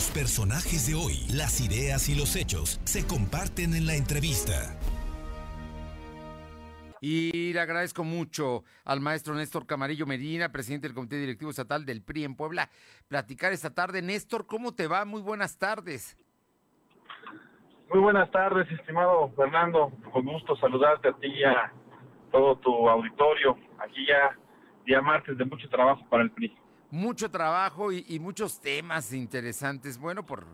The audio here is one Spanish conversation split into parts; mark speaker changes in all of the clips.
Speaker 1: Los personajes de hoy, las ideas y los hechos se comparten en la entrevista.
Speaker 2: Y le agradezco mucho al maestro Néstor Camarillo Medina, presidente del Comité Directivo Estatal del PRI en Puebla, platicar esta tarde. Néstor, ¿cómo te va? Muy buenas tardes.
Speaker 3: Muy buenas tardes, estimado Fernando. Con gusto saludarte a ti y a todo tu auditorio. Aquí ya día martes de mucho trabajo para el PRI.
Speaker 2: Mucho trabajo y, muchos temas interesantes. Bueno, por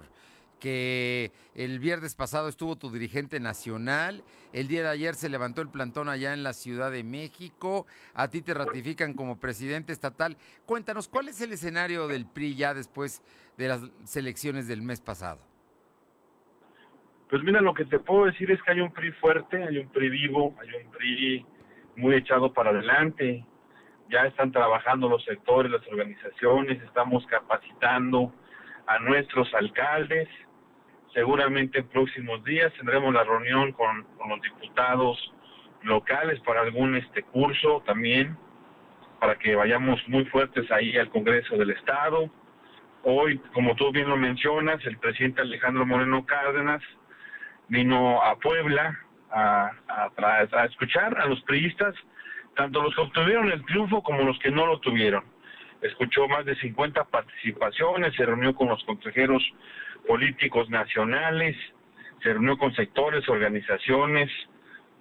Speaker 2: que el viernes pasado estuvo tu dirigente nacional, el día de ayer se levantó el plantón allá en la Ciudad de México, a ti te ratifican como presidente estatal. Cuéntanos, ¿cuál es el escenario del PRI ya después de las elecciones del mes pasado?
Speaker 3: Pues mira, lo que te puedo decir es que hay un PRI fuerte, hay un PRI vivo, hay un PRI muy echado para adelante. Ya están trabajando los sectores, las organizaciones, estamos capacitando a nuestros alcaldes, Seguramente en próximos días tendremos la reunión con, los diputados locales para algún este curso también, para que vayamos muy fuertes ahí al Congreso del Estado. Hoy, como tú bien lo mencionas, el presidente Alejandro Moreno Cárdenas vino a Puebla a, a, escuchar a los priistas, tanto los que obtuvieron el triunfo como los que no lo tuvieron. Escuchó más de 50 participaciones, se reunió con los consejeros políticos nacionales, se reunió con sectores, organizaciones,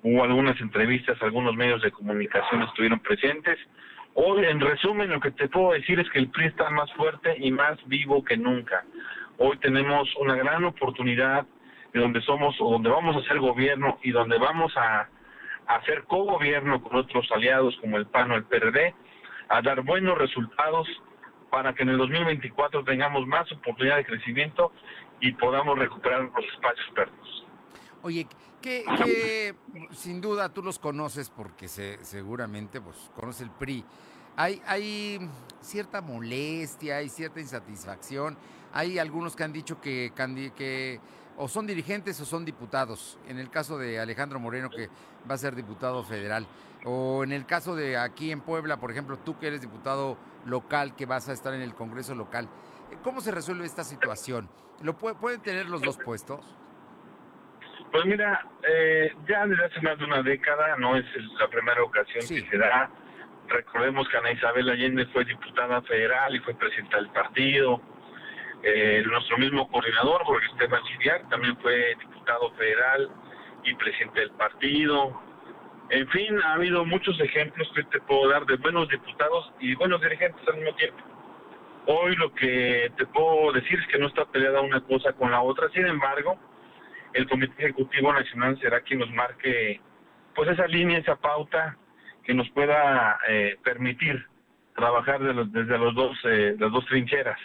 Speaker 3: hubo algunas entrevistas, algunos medios de comunicación estuvieron presentes. Hoy, en resumen, lo que te puedo decir es que el PRI está más fuerte y más vivo que nunca. Hoy tenemos una gran oportunidad de donde somos o donde vamos a hacer gobierno y donde vamos a hacer co-gobierno con otros aliados como el PAN o el PRD, a dar buenos resultados para que en el 2024 tengamos más oportunidad de crecimiento y podamos recuperar los espacios perdidos.
Speaker 2: Oye, que, sin duda tú los conoces porque se, seguramente pues conoce el PRI. Hay, hay cierta molestia, hay cierta insatisfacción. Hay algunos que han dicho que, que o son dirigentes o son diputados. En el caso de Alejandro Moreno, que va a ser diputado federal. O en el caso de aquí en Puebla, por ejemplo, tú que eres diputado local, que vas a estar en el Congreso local. ¿Cómo se resuelve esta situación? ¿Lo pueden tener los dos puestos?
Speaker 3: Pues mira, eh, ya desde hace más de una década no es la primera ocasión que se da. Recordemos que Ana Isabel Allende fue diputada federal y fue presidenta del partido. Eh, nuestro mismo coordinador, Jorge Esteban Chidiac, también fue diputado federal y presidente del partido. En fin, ha habido muchos ejemplos que te puedo dar de buenos diputados y buenos dirigentes al mismo tiempo. Hoy lo que te puedo decir es que no está peleada una cosa con la otra, sin embargo, el Comité Ejecutivo Nacional será quien nos marque pues esa línea, esa pauta que nos pueda eh, permitir trabajar desde los dos, eh, las dos trincheras.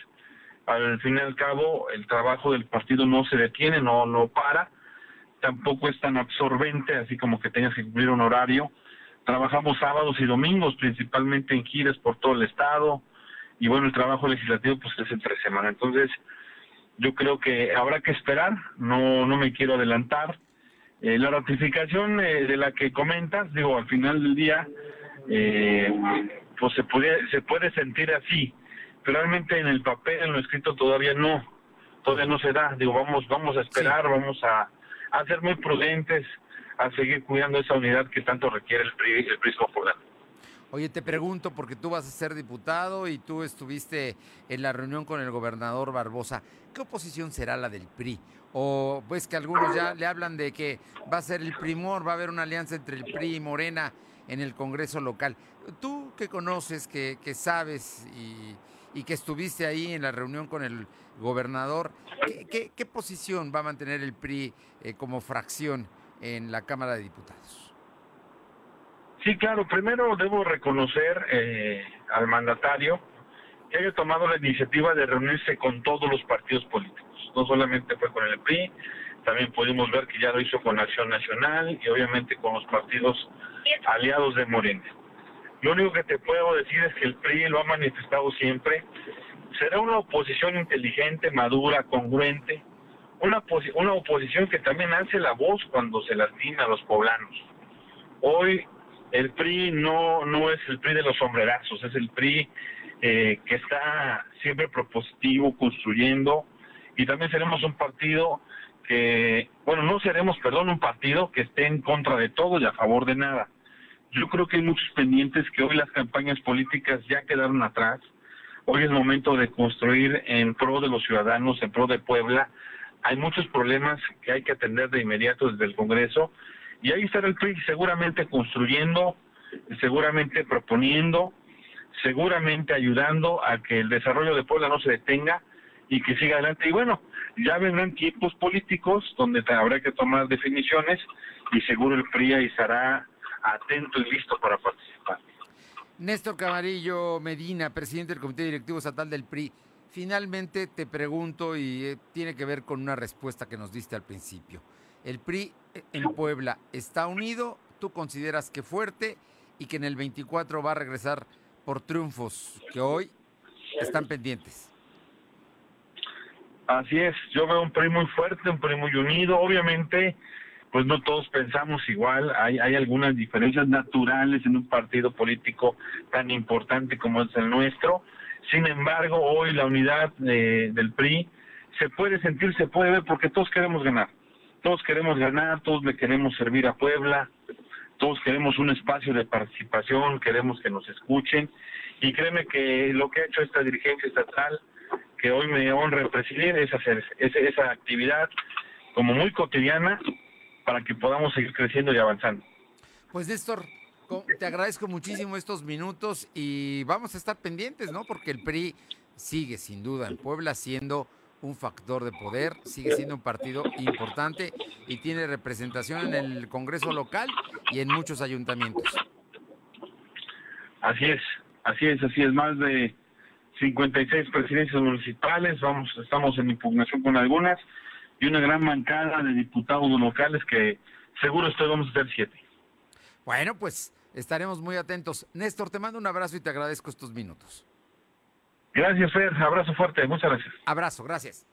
Speaker 3: Al fin y al cabo, el trabajo del partido no se detiene, no, no para, tampoco es tan absorbente, así como que tengas que cumplir un horario. Trabajamos sábados y domingos, principalmente en giras por todo el estado, y bueno, el trabajo legislativo pues es entre semana. Entonces, yo creo que habrá que esperar, no, no me quiero adelantar. Eh, la ratificación eh, de la que comentas, digo, al final del día, eh, pues se puede, se puede sentir así, realmente en el papel, en lo escrito todavía no, todavía no se da. Digo, vamos, vamos a esperar, vamos a, a ser muy prudentes, a seguir cuidando esa unidad que tanto requiere el PRI, el PRI
Speaker 2: Oye, te pregunto, porque tú vas a ser diputado y tú estuviste en la reunión con el gobernador Barbosa, ¿qué oposición será la del PRI? O pues que algunos ya le hablan de que va a ser el primor, va a haber una alianza entre el PRI y Morena en el Congreso local. Tú que conoces, que, que sabes y, y, que estuviste ahí en la reunión con el gobernador, ¿qué, posición va a mantener el PRI eh, como fracción en la Cámara de Diputados?
Speaker 3: Sí, claro. Primero debo reconocer eh, al mandatario que haya tomado la iniciativa de reunirse con todos los partidos políticos. No solamente fue con el PRI, también pudimos ver que ya lo hizo con Acción Nacional y obviamente con los partidos aliados de Morena. Lo único que te puedo decir es que el PRI lo ha manifestado siempre. Será una oposición inteligente, madura, congruente, una, oposición que también hace la voz cuando se lastima a los poblanos. Hoy el PRI no, no es el PRI de los sombrerazos, es el PRI eh, que está siempre propositivo, construyendo y también seremos un partido que, bueno, no seremos, perdón, un partido que esté en contra de todo y a favor de nada. Yo creo que hay muchos pendientes que hoy las campañas políticas ya quedaron atrás. Hoy es momento de construir en pro de los ciudadanos, en pro de Puebla. Hay muchos problemas que hay que atender de inmediato desde el Congreso y ahí estará el PRI seguramente construyendo, seguramente proponiendo, seguramente ayudando a que el desarrollo de Puebla no se detenga y que siga adelante. Y bueno, ya vendrán tiempos políticos donde habrá que tomar definiciones y seguro el PRI estará atento y listo para participar.
Speaker 2: Néstor Camarillo Medina, presidente del Comité Directivo Estatal del PRI. Finalmente te pregunto y eh, tiene que ver con una respuesta que nos diste al principio. ¿El PRI eh, en Puebla está unido? ¿Tú consideras que fuerte y que en el 24 va a regresar por triunfos que hoy están pendientes?
Speaker 3: Así es, yo veo un PRI muy fuerte, un PRI muy unido. Obviamente, pues no todos pensamos igual, hay, hay algunas diferencias naturales en un partido político tan importante como es el nuestro. Sin embargo, hoy la unidad eh, del PRI se puede sentir, se puede ver, porque todos queremos ganar. Todos queremos ganar, todos le queremos servir a Puebla, todos queremos un espacio de participación, queremos que nos escuchen. Y créeme que lo que ha hecho esta dirigencia estatal que hoy me honra presidir es hacer esa actividad como muy cotidiana para que podamos seguir creciendo y avanzando.
Speaker 2: Pues Néstor, te agradezco muchísimo estos minutos y vamos a estar pendientes, ¿no? Porque el PRI sigue sin duda en Puebla siendo un factor de poder, sigue siendo un partido importante y tiene representación en el Congreso local y en muchos ayuntamientos.
Speaker 3: Así es, así es, así es, más de 56 presidencias municipales, vamos, estamos en impugnación con algunas, y una gran mancada de diputados locales que seguro estoy vamos a ser siete.
Speaker 2: Bueno, pues estaremos muy atentos. Néstor, te mando un abrazo y te agradezco estos minutos.
Speaker 3: Gracias, Fer. Abrazo fuerte. Muchas gracias.
Speaker 2: Abrazo, gracias.